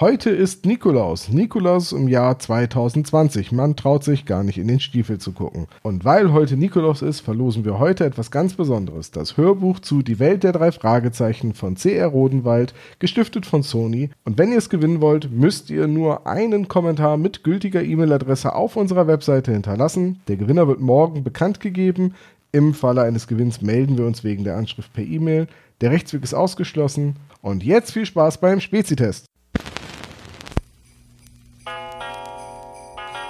Heute ist Nikolaus. Nikolaus im Jahr 2020. Man traut sich gar nicht in den Stiefel zu gucken. Und weil heute Nikolaus ist, verlosen wir heute etwas ganz Besonderes. Das Hörbuch zu Die Welt der drei Fragezeichen von C.R. Rodenwald, gestiftet von Sony. Und wenn ihr es gewinnen wollt, müsst ihr nur einen Kommentar mit gültiger E-Mail-Adresse auf unserer Webseite hinterlassen. Der Gewinner wird morgen bekannt gegeben. Im Falle eines Gewinns melden wir uns wegen der Anschrift per E-Mail. Der Rechtsweg ist ausgeschlossen. Und jetzt viel Spaß beim Spezitest.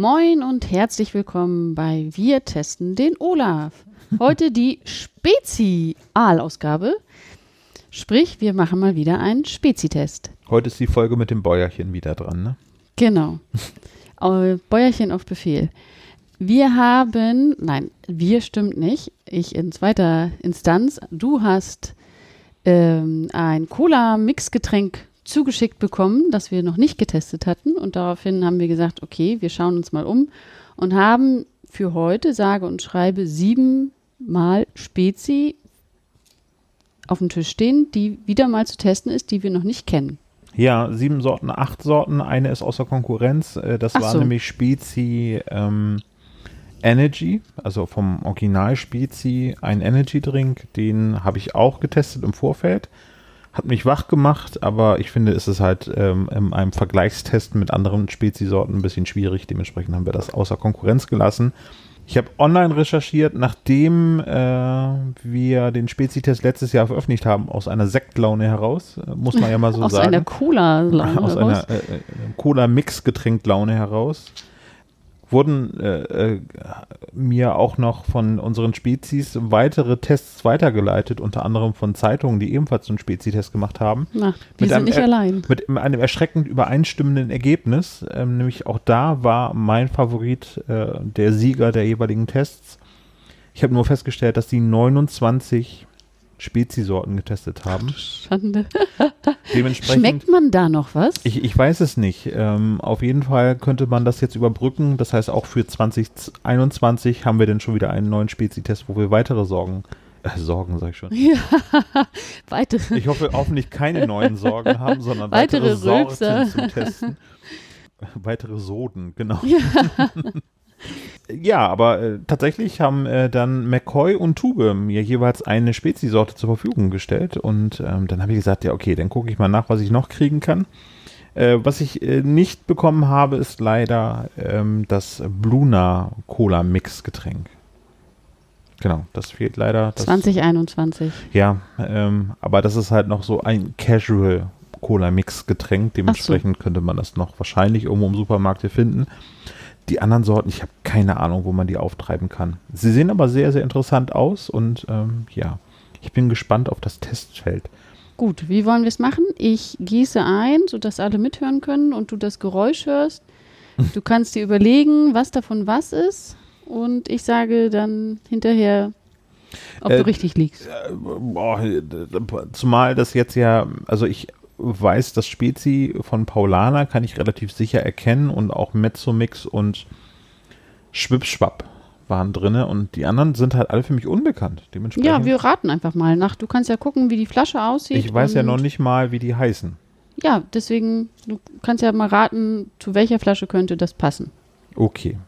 Moin und herzlich willkommen bei Wir testen den Olaf. Heute die Spezialausgabe. Sprich, wir machen mal wieder einen Spezitest. Heute ist die Folge mit dem Bäuerchen wieder dran, ne? Genau. Bäuerchen auf Befehl. Wir haben, nein, wir stimmt nicht. Ich in zweiter Instanz. Du hast ähm, ein Cola-Mixgetränk zugeschickt bekommen, das wir noch nicht getestet hatten. Und daraufhin haben wir gesagt, okay, wir schauen uns mal um und haben für heute, sage und schreibe, siebenmal Spezi auf dem Tisch stehen, die wieder mal zu testen ist, die wir noch nicht kennen. Ja, sieben Sorten, acht Sorten. Eine ist außer Konkurrenz. Äh, Das Ach war so. nämlich Spezi ähm, Energy, also vom Original Spezi, ein Energy Drink. Den habe ich auch getestet im Vorfeld. Hat mich wach gemacht, aber ich finde, es ist halt ähm, in einem Vergleichstest mit anderen Spezi-Sorten ein bisschen schwierig. Dementsprechend haben wir das außer Konkurrenz gelassen. Ich habe online recherchiert, nachdem äh, wir den Spezi-Test letztes Jahr veröffentlicht haben, aus einer Sektlaune heraus, äh, muss man ja mal so Aus sagen. einer Cola-Laune aus einer äh, äh, Cola-Mix-Getränklaune heraus, wurden äh, äh, mir auch noch von unseren Spezies weitere Tests weitergeleitet, unter anderem von Zeitungen, die ebenfalls einen Spezi-Test gemacht haben. Na, wir Mit sind einem nicht allein. Mit einem erschreckend übereinstimmenden Ergebnis, ähm, nämlich auch da war mein Favorit äh, der Sieger der jeweiligen Tests. Ich habe nur festgestellt, dass die 29 Speziesorten getestet haben. Schande. Dementsprechend Schmeckt man da noch was? ich, ich weiß es nicht. Ähm, auf jeden Fall könnte man das jetzt überbrücken. Das heißt, auch für 2021 haben wir dann schon wieder einen neuen Spezi-Test, wo wir weitere Sorgen, äh, Sorgen sag ich schon. ja, weitere. Ich hoffe, hoffentlich keine neuen Sorgen haben, sondern Weitere weitere. Sorten zum Testen. weitere Soden, genau. Ja. Ja, aber äh, tatsächlich haben äh, dann McCoy und Tube mir jeweils eine Spezi-Sorte zur Verfügung gestellt und ähm, dann habe ich gesagt, ja okay, dann gucke ich mal nach, was ich noch kriegen kann. Äh, was ich äh, nicht bekommen habe, ist leider ähm, das Bluna Cola Mix Getränk. Genau, das fehlt leider. Das, 2021. Ja, ähm, aber das ist halt noch so ein Casual Cola Mix Getränk. Dementsprechend könnte man das noch wahrscheinlich irgendwo im Supermarkt hier finden. Die anderen Sorten, ich habe keine Ahnung, wo man die auftreiben kann. Sie sehen aber sehr, sehr interessant aus und ähm, ja, ich bin gespannt auf das Testfeld. Gut, wie wollen wir es machen? Ich gieße ein, sodass alle mithören können und du das Geräusch hörst. Du kannst dir überlegen, was davon was ist. Und ich sage dann hinterher, ob Äh, du richtig liegst. Äh, boah, zumal das jetzt ja, also ich weiß, das Spezi von Paulana kann ich relativ sicher erkennen und auch Mezzomix und Schwipschwapp waren drinne und die anderen sind halt alle für mich unbekannt. Dementsprechend, Ja, wir raten einfach mal nach. Du kannst ja gucken, wie die Flasche aussieht. ich weiß ja noch nicht mal, wie die heißen. Ja, deswegen, du kannst ja mal raten, zu welcher Flasche könnte das passen. Okay.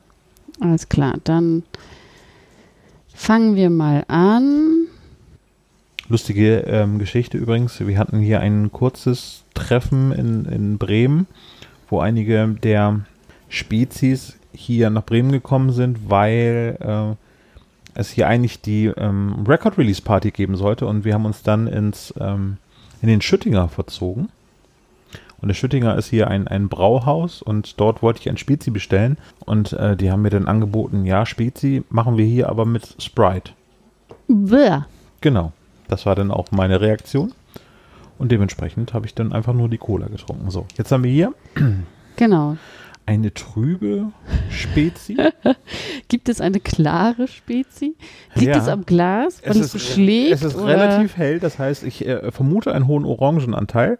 Alles klar, dann fangen wir mal an. Lustige ähm, Geschichte übrigens. Wir hatten hier ein kurzes Treffen in, in Bremen, wo einige der Spezies hier nach Bremen gekommen sind, weil äh, es hier eigentlich die ähm, Record Release Party geben sollte und wir haben uns dann ins, ähm, in den Schüttinger verzogen. Und der Schüttinger ist hier ein, ein Brauhaus und dort wollte ich ein Spezi bestellen und äh, die haben mir dann angeboten, ja, Spezi machen wir hier aber mit Sprite. Bäh. Genau. Das war dann auch meine Reaktion. Und dementsprechend habe ich dann einfach nur die Cola getrunken. So, jetzt haben wir hier Genau. eine trübe Spezi. Gibt es eine klare Spezi? Liegt Ja. es am Glas, weil es, so schlägt? es ist oder? relativ hell, das heißt, ich äh, vermute einen hohen Orangenanteil.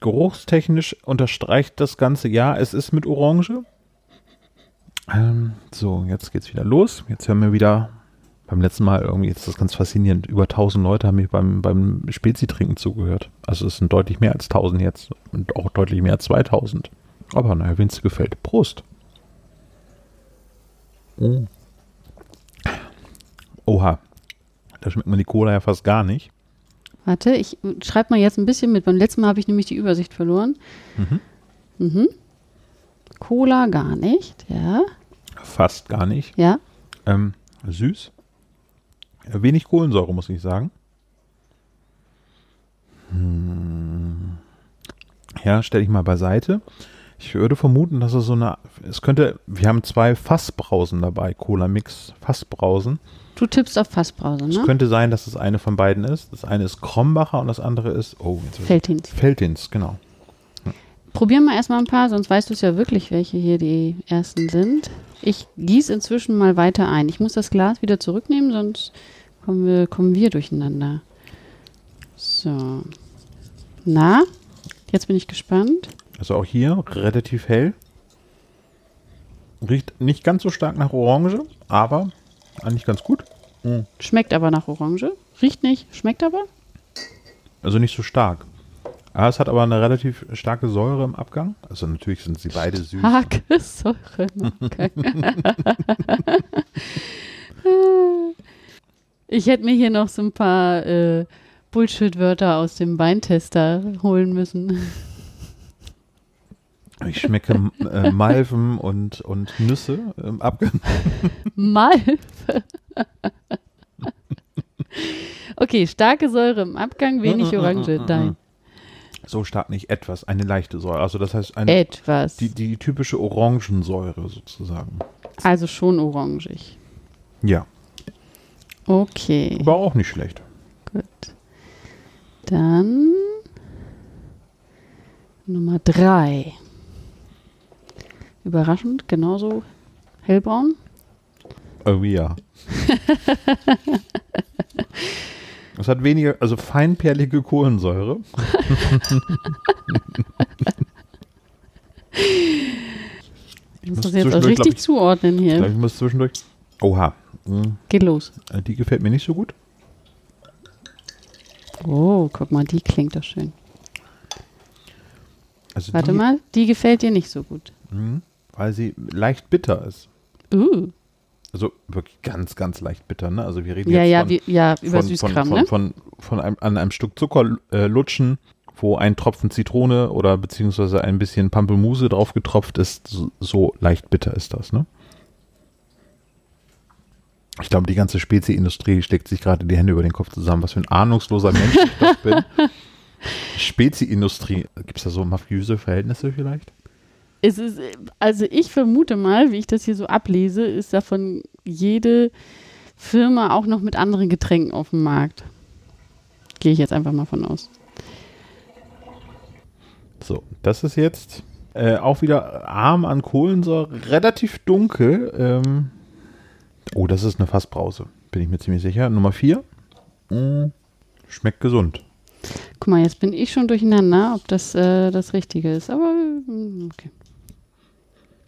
Geruchstechnisch unterstreicht das Ganze, ja, es ist mit Orange. Ähm, so, jetzt geht's wieder los. Jetzt haben wir wieder beim letzten Mal irgendwie, jetzt ist das ganz faszinierend, über 1000 Leute haben mich beim, beim Spezi-Trinken zugehört. Also es sind deutlich mehr als 1000 jetzt und auch deutlich mehr als 2000. Aber naja, wenn es dir gefällt. Prost. Oh. Oha. Da schmeckt man die Cola ja fast gar nicht. Warte, ich schreibe mal jetzt ein bisschen mit. Beim letzten Mal habe ich nämlich die Übersicht verloren. Mhm. Mhm. Cola gar nicht, ja. Fast gar nicht. Ja. Ähm, süß. Wenig Kohlensäure, muss ich sagen. Hm. Ja, stelle ich mal beiseite. Ich würde vermuten, dass es so eine. Es könnte. Wir haben zwei Fassbrausen dabei. Cola-Mix Fassbrausen. Du tippst auf Fassbrause, Es ne? könnte sein, dass es eine von beiden ist. Das eine ist Krombacher und das andere ist. Oh, jetzt Feldhins. Feldins, genau. Probieren wir erstmal ein paar, sonst weißt du es ja wirklich, welche hier die ersten sind. Ich gieße inzwischen mal weiter ein. Ich muss das Glas wieder zurücknehmen, sonst kommen wir, kommen wir durcheinander. So. Na, jetzt bin ich gespannt. Also auch hier relativ hell. Riecht nicht ganz so stark nach Orange, aber eigentlich ganz gut. Schmeckt aber nach Orange. Riecht nicht, schmeckt aber. Also nicht so stark. Ah, es hat aber eine relativ starke Säure im Abgang. Also natürlich sind sie beide süß. Starke Säure. Okay. ich hätte mir hier noch so ein paar äh, Bullshit-Wörter aus dem Weintester holen müssen. Ich schmecke äh, Malven und, und Nüsse im Abgang. Malve. okay, starke Säure im Abgang, wenig Orange. Nein, So stark nicht, etwas, eine leichte Säure. Also das heißt eine, etwas. die, die typische Orangensäure sozusagen. Also schon orangig. Ja, Okay, aber auch nicht schlecht. gut. Dann Nummer drei. Überraschend, genauso hellbraun. Oh ja. Es hat weniger, also feinperlige Kohlensäure. Ich muss das jetzt auch glaub richtig ich- zuordnen Ich hier. glaube, ich muss zwischendurch. Oha. Hm, Geht los. äh, Die gefällt mir nicht so gut. Oh, guck mal, die klingt doch schön. Also Warte die, mal, die gefällt dir nicht so gut. Hm, weil sie leicht bitter ist. Uh. Also wirklich ganz, ganz leicht bitter. Ne? Also wir reden Ja, jetzt ja, von, wie, ja, über von, Süßkram, von, ne? von, von, von einem, an einem Stück Zucker äh, lutschen, wo ein Tropfen Zitrone oder beziehungsweise ein bisschen Pampelmuse drauf getropft ist. So, so leicht bitter ist das. Ne? Ich glaube, die ganze Spezi-Industrie steckt sich gerade die Hände über den Kopf zusammen. Was für ein ahnungsloser Mensch ich doch bin. Spezi-Industrie. Gibt es da so mafiöse Verhältnisse vielleicht? Es ist, also ich vermute mal, wie ich das hier so ablese, ist davon jede Firma auch noch mit anderen Getränken auf dem Markt. Gehe ich jetzt einfach mal von aus. So, das ist jetzt äh, auch wieder arm an Kohlensäure, relativ dunkel. Ähm, oh, das ist eine Fassbrause, bin ich mir ziemlich sicher. Nummer 4. schmeckt gesund. Guck mal, jetzt bin ich schon durcheinander, ob das äh, das Richtige ist. Aber mm, okay.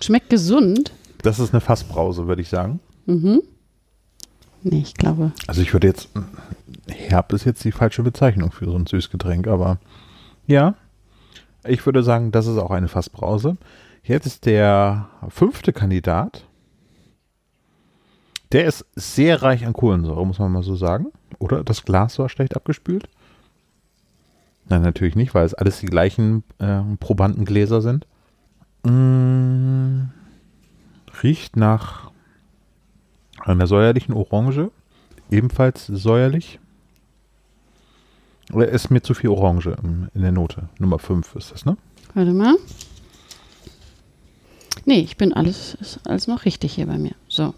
Schmeckt gesund. Das ist eine Fassbrause, würde ich sagen. Mhm. Nee, ich glaube. Also ich würde jetzt, herb ist jetzt die falsche Bezeichnung für so ein Süßgetränk, aber ja, ich würde sagen, das ist auch eine Fassbrause. Jetzt ist der fünfte Kandidat. Der ist sehr reich an Kohlensäure, muss man mal so sagen. Oder das Glas war schlecht abgespült? Nein, natürlich nicht, weil es alles die gleichen äh, Probandengläser sind. Mm, riecht nach einer säuerlichen Orange. Ebenfalls säuerlich. Oder ist mir zu viel Orange im- in der Note? Nummer 5 ist das, ne? Warte mal. Nee, ich bin alles, ist alles noch richtig hier bei mir. So.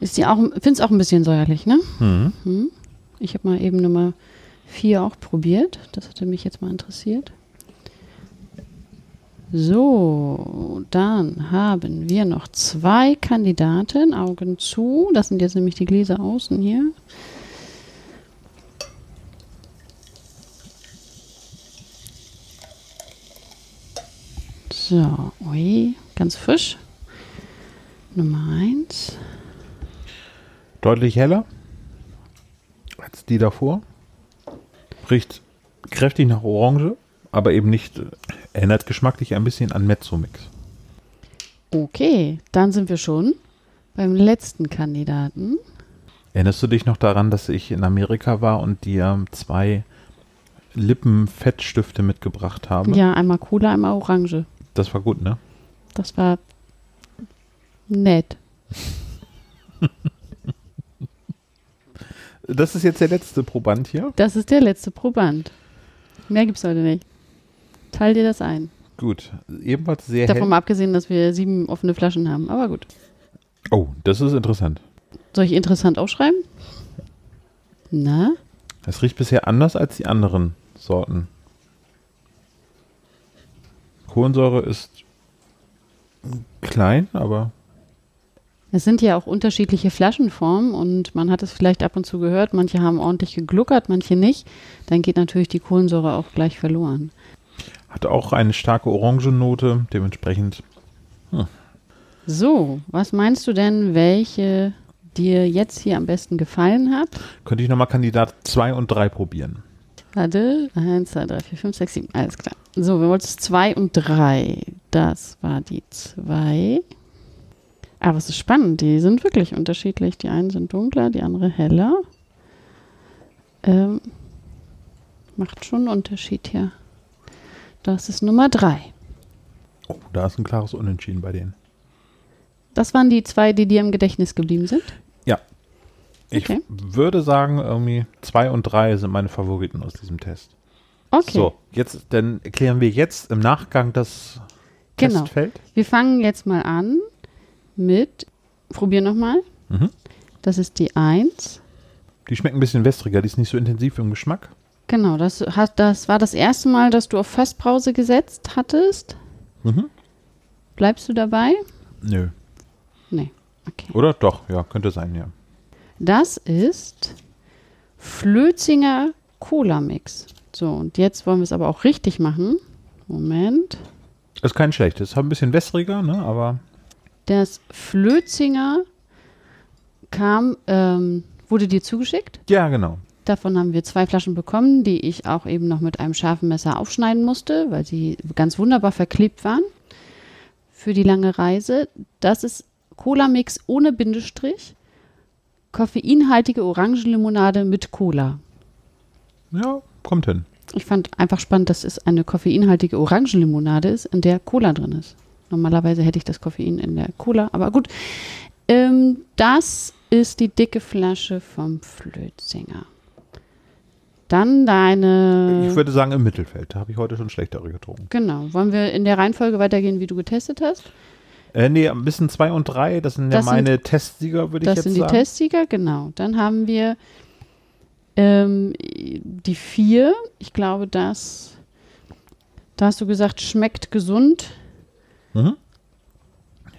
Ist die auch, find's auch ein bisschen säuerlich, ne? Mhm. Hm? Ich habe mal eben Nummer vier auch probiert. Das hatte mich jetzt mal interessiert. So, dann haben wir noch zwei Kandidaten. Augen zu. Das sind jetzt nämlich die Gläser außen hier. So, ui, ganz frisch. Nummer eins. Deutlich heller als die davor. Riecht kräftig nach Orange, aber eben nicht, äh, erinnert geschmacklich ein bisschen an Mezzomix. Okay, dann sind wir schon beim letzten Kandidaten. Erinnerst du dich noch daran, dass ich in Amerika war und dir zwei Lippenfettstifte mitgebracht habe? Ja, einmal Cola, einmal Orange. Das war gut, ne? Das war nett. Das ist jetzt der letzte Proband hier. Das ist der letzte Proband. Mehr gibt's heute nicht. Teil dir das ein. Gut, ebenfalls sehr Davon mal abgesehen, dass wir sieben offene Flaschen haben. Aber gut. Oh, das ist interessant. Soll ich interessant aufschreiben? Na? Es riecht bisher anders als die anderen Sorten. Kohlensäure ist klein, aber Es sind ja auch unterschiedliche Flaschenformen und man hat es vielleicht ab und zu gehört, manche haben ordentlich gegluckert, manche nicht. Dann geht natürlich die Kohlensäure auch gleich verloren. hat auch eine starke Orangennote. Dementsprechend So, was meinst du denn, welche dir jetzt hier am besten gefallen hat? könnte ich nochmal Kandidat 2 und 3 probieren. Warte, 1, 2, 3, 4, 5, 6, 7, alles klar. So, wir wollten 2 und 3. Das war die 2. Aber es ist spannend, die sind wirklich unterschiedlich. Die einen sind dunkler, die andere heller. Ähm, macht schon einen Unterschied hier. Das ist Nummer 3. Oh, da ist ein klares Unentschieden bei denen. Das waren die zwei, die dir im Gedächtnis geblieben sind. Ich Okay. würde sagen, irgendwie 2 und 3 sind meine Favoriten aus diesem Test. Okay, So, jetzt, dann erklären wir jetzt im Nachgang das Genau. Testfeld. wir fangen jetzt mal an mit, probier nochmal. Mhm. Das ist die 1. Die schmecken ein bisschen wässriger, die ist nicht so intensiv im Geschmack. Genau, das, hat, das war das erste Mal, dass du auf Fassbrause gesetzt hattest. Mhm. Bleibst du dabei? Nö. Nee. Okay. Oder? Doch, ja, könnte sein, ja. Das ist Flözinger Cola-Mix. So, und jetzt wollen wir es aber auch richtig machen. Moment. Ist kein schlechtes. Ist ein bisschen wässriger, ne? Aber Das Flözinger kam, ähm, wurde dir zugeschickt. ja, genau. Davon haben wir zwei Flaschen bekommen, die ich auch eben noch mit einem scharfen Messer aufschneiden musste, weil sie ganz wunderbar verklebt waren für die lange Reise. Das ist Cola-Mix ohne Bindestrich, koffeinhaltige Orangenlimonade mit Cola. Ja, kommt hin. Ich fand einfach spannend, dass es eine koffeinhaltige Orangenlimonade ist, in der Cola drin ist. Normalerweise hätte ich das Koffein in der Cola, aber gut. Ähm, das ist die dicke Flasche vom Flötzinger. Dann deine. Ich würde sagen im Mittelfeld. Da habe ich heute schon schlechtere getrunken. Genau. Wollen wir in der Reihenfolge weitergehen, wie du getestet hast? Äh, nee, ein bisschen 2 und 3, das sind Das ja sind- meine Testsieger, würde ich Das jetzt sind die sagen. Testsieger, genau. Dann haben wir ähm, die vier. Ich glaube, das. Da hast du gesagt, schmeckt gesund Mhm.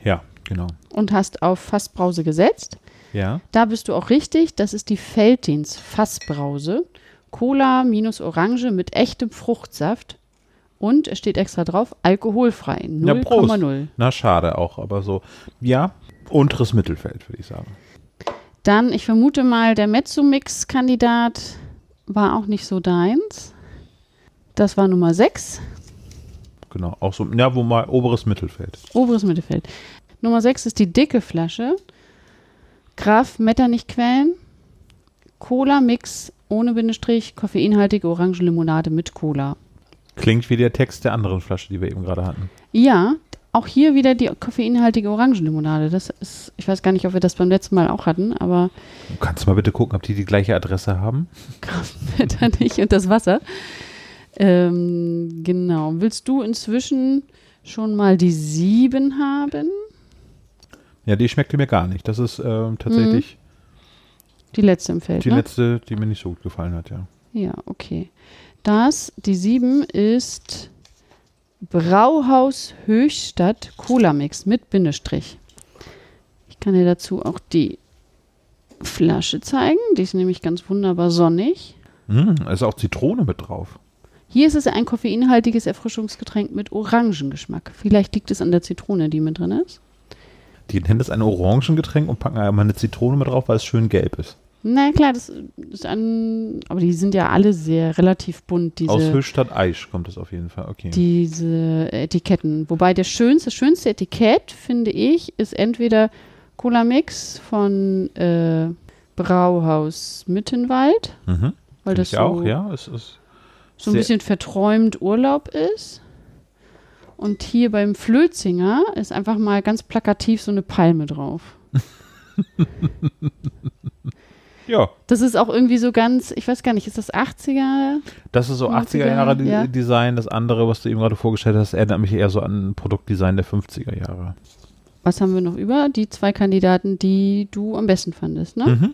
Ja, genau. und hast auf Fassbrause gesetzt. Ja. Da bist du auch richtig. Das ist die Feldins Fassbrause. Cola minus Orange mit echtem Fruchtsaft. Und es steht extra drauf, alkoholfrei. Ja, Prost. 0,0. Na, schade auch, aber so. Ja, unteres Mittelfeld, würde ich sagen. Dann, ich vermute mal, der Mezzomix-Kandidat war auch nicht so deins. Das war Nummer 6, Genau. Auch so, ja, wo mal oberes Mittelfeld. oberes Mittelfeld. Nummer 6 ist die dicke Flasche. Graf Metternich-Quellen. Cola-Mix ohne Bindestrich, koffeinhaltige Orangenlimonade mit Cola. Klingt wie der Text der anderen Flasche, die wir eben gerade hatten. Ja, auch hier wieder die koffeinhaltige Orangenlimonade. Das ist, ich weiß gar nicht, ob wir das beim letzten Mal auch hatten, aber Kannst du mal bitte gucken, ob die die gleiche Adresse haben? Grafenwetter nicht und das Wasser. Ähm, genau. Willst du inzwischen schon mal die sieben haben? Ja, die schmeckte mir gar nicht. Das ist ähm, tatsächlich Die letzte im Feld, die ne? letzte, die mir nicht so gut gefallen hat, ja. Ja, okay. Das, die 7 ist Brauhaus Höchstadt Cola Mix mit Bindestrich. Ich kann dir dazu auch die Flasche zeigen. Die ist nämlich ganz wunderbar sonnig. Da ist auch Zitrone mit drauf. Hier ist es ein koffeinhaltiges Erfrischungsgetränk mit Orangengeschmack. Vielleicht liegt es an der Zitrone, die mit drin ist. Die nennen es ein Orangengetränk und packen einmal eine Zitrone mit drauf, weil es schön gelb ist. Na klar, das ist ein. Aber die sind ja alle sehr relativ bunt, diese. Aus Höchstadt Aisch kommt das auf jeden Fall. Okay. diese Etiketten. Wobei der schönste, schönste Etikett, finde ich, ist entweder Cola Mix von äh, Brauhaus Mittenwald, mhm. weil Find das ich so, auch, ja. Es ist so ein sehr- bisschen verträumt Urlaub ist. Und hier beim Flözinger ist einfach mal ganz plakativ so eine Palme drauf. Ja, Das ist auch irgendwie so ganz, ich weiß gar nicht, ist das 80er? das ist so 90er, 80er Jahre ja. Design. Das andere, was du eben gerade vorgestellt hast, erinnert mich eher so an ein Produktdesign der 50er Jahre. Was haben wir noch über? Die zwei Kandidaten, die du am besten fandest, ne? Mhm.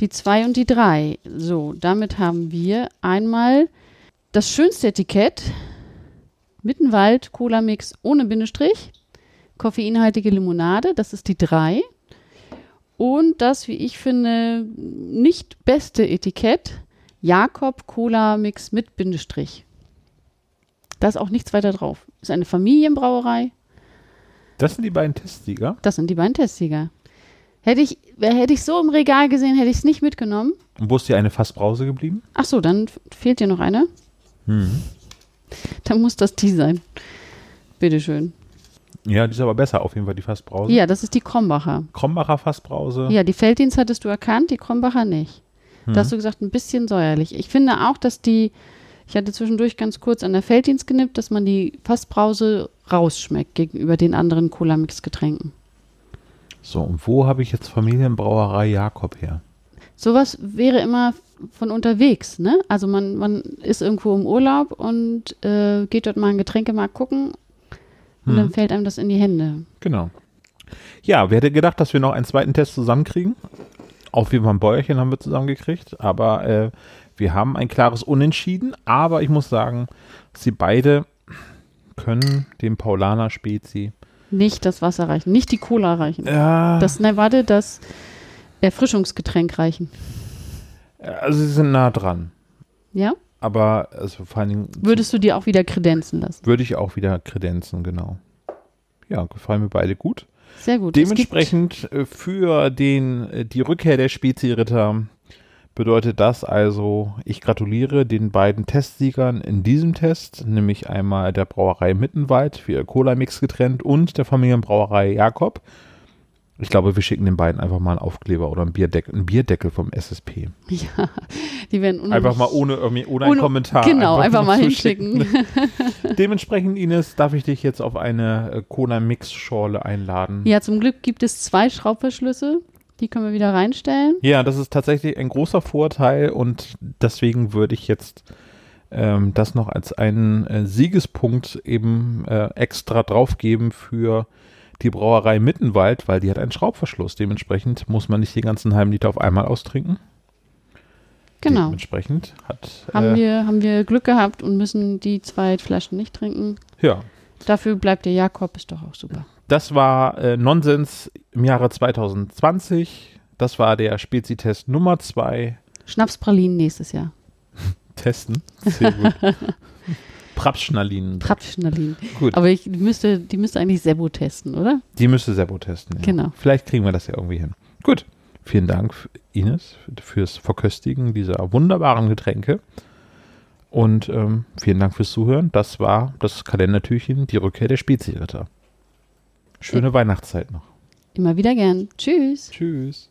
Die zwei und die drei. So, damit haben wir einmal das schönste Etikett. Mittenwald Cola Mix ohne Bindestrich. Koffeinhaltige Limonade, das ist die drei. Und das, wie ich finde, nicht beste Etikett. Jakob Cola Mix mit Bindestrich. Da ist auch nichts weiter drauf. Ist eine Familienbrauerei. Das sind die beiden Testsieger. Das sind die beiden Testsieger. Hätte ich, hätte ich so im Regal gesehen, hätte ich es nicht mitgenommen. Und wo ist dir eine Fassbrause geblieben? Ach so, dann fehlt dir noch eine. Mhm. Dann muss das die sein. Bitteschön. Ja, die ist aber besser, auf jeden Fall die Fassbrause. Ja, das ist die Krombacher. Krombacher Fassbrause. Ja, die Felddienst hattest du erkannt, die Krombacher nicht. Da hast du gesagt, ein bisschen säuerlich. Ich finde auch, dass die, ich hatte zwischendurch ganz kurz an der Felddienst genippt, dass man die Fassbrause rausschmeckt gegenüber den anderen Cola-Mix-Getränken. So, und wo habe ich jetzt Familienbrauerei Jakob her? Sowas wäre immer von unterwegs, ne? Also man, man ist irgendwo im Urlaub und äh, geht dort mal einen Getränkemarkt gucken und Hm. dann fällt einem das in die Hände. Genau. Ja, wer hätte gedacht, dass wir noch einen zweiten Test zusammenkriegen? Jeden Fall ein Bäuerchen haben wir zusammengekriegt, aber äh, wir haben ein klares Unentschieden. Aber ich muss sagen, sie beide können dem Paulaner Spezi. Nicht das Wasser reichen, nicht die Cola reichen. Ja, Das, ne, warte, das Erfrischungsgetränk reichen. also sie sind nah dran. Ja? Aber also vor allen Dingen Würdest du dir auch wieder kredenzen lassen? würde ich auch wieder kredenzen, genau. Ja, gefallen mir beide gut. Sehr gut. Dementsprechend äh, für den, äh, die Rückkehr der Spezi-Ritter bedeutet das also, ich gratuliere den beiden Testsiegern in diesem Test, nämlich einmal der Brauerei Mittenwald für ihr Cola-Mix getrennt und der Familienbrauerei Jakob. Ich glaube, wir schicken den beiden einfach mal einen Aufkleber oder einen Bierdeckel, einen Bierdeckel vom SSP. Ja, die werden unheimlich- Einfach mal ohne, irgendwie- ohne, einen Ohne- Kommentar. Genau, einfach, nur mal hinschicken. Dementsprechend, Ines, darf ich dich jetzt auf eine äh, Cola-Mix-Schorle einladen. ja, zum Glück gibt es zwei Schraubverschlüsse. Die können wir wieder reinstellen. Ja, das ist tatsächlich ein großer Vorteil und deswegen würde ich jetzt ähm, das noch als einen äh, Siegespunkt eben äh, extra draufgeben für die Brauerei Mittenwald, weil die hat einen Schraubverschluss. Dementsprechend muss man nicht den ganzen halben Liter auf einmal austrinken. Genau. Dementsprechend hat Haben, äh, wir, haben wir Glück gehabt und müssen die zwei Flaschen nicht trinken. ja, Dafür bleibt der Jakob, ist doch auch super. das war äh, Nonsens im Jahre 2020. Das war der Spezitest Nummer 2. Schnapspralinen nächstes Jahr. Testen. Sehr gut. Prapschnalinen. Trapfschnalinen. Gut. Aber ich die müsste, die müsste eigentlich Sebo testen, oder? Die müsste Sebo testen. Ja. Genau. Vielleicht kriegen wir das ja irgendwie hin. Gut. Vielen Dank, Ines, fürs Verköstigen dieser wunderbaren Getränke. Und ähm, vielen Dank fürs Zuhören. Das war das Kalendertürchen, die Rückkehr der Speziritter. Schöne Weihnachtszeit noch. Immer wieder gern. Tschüss. Tschüss.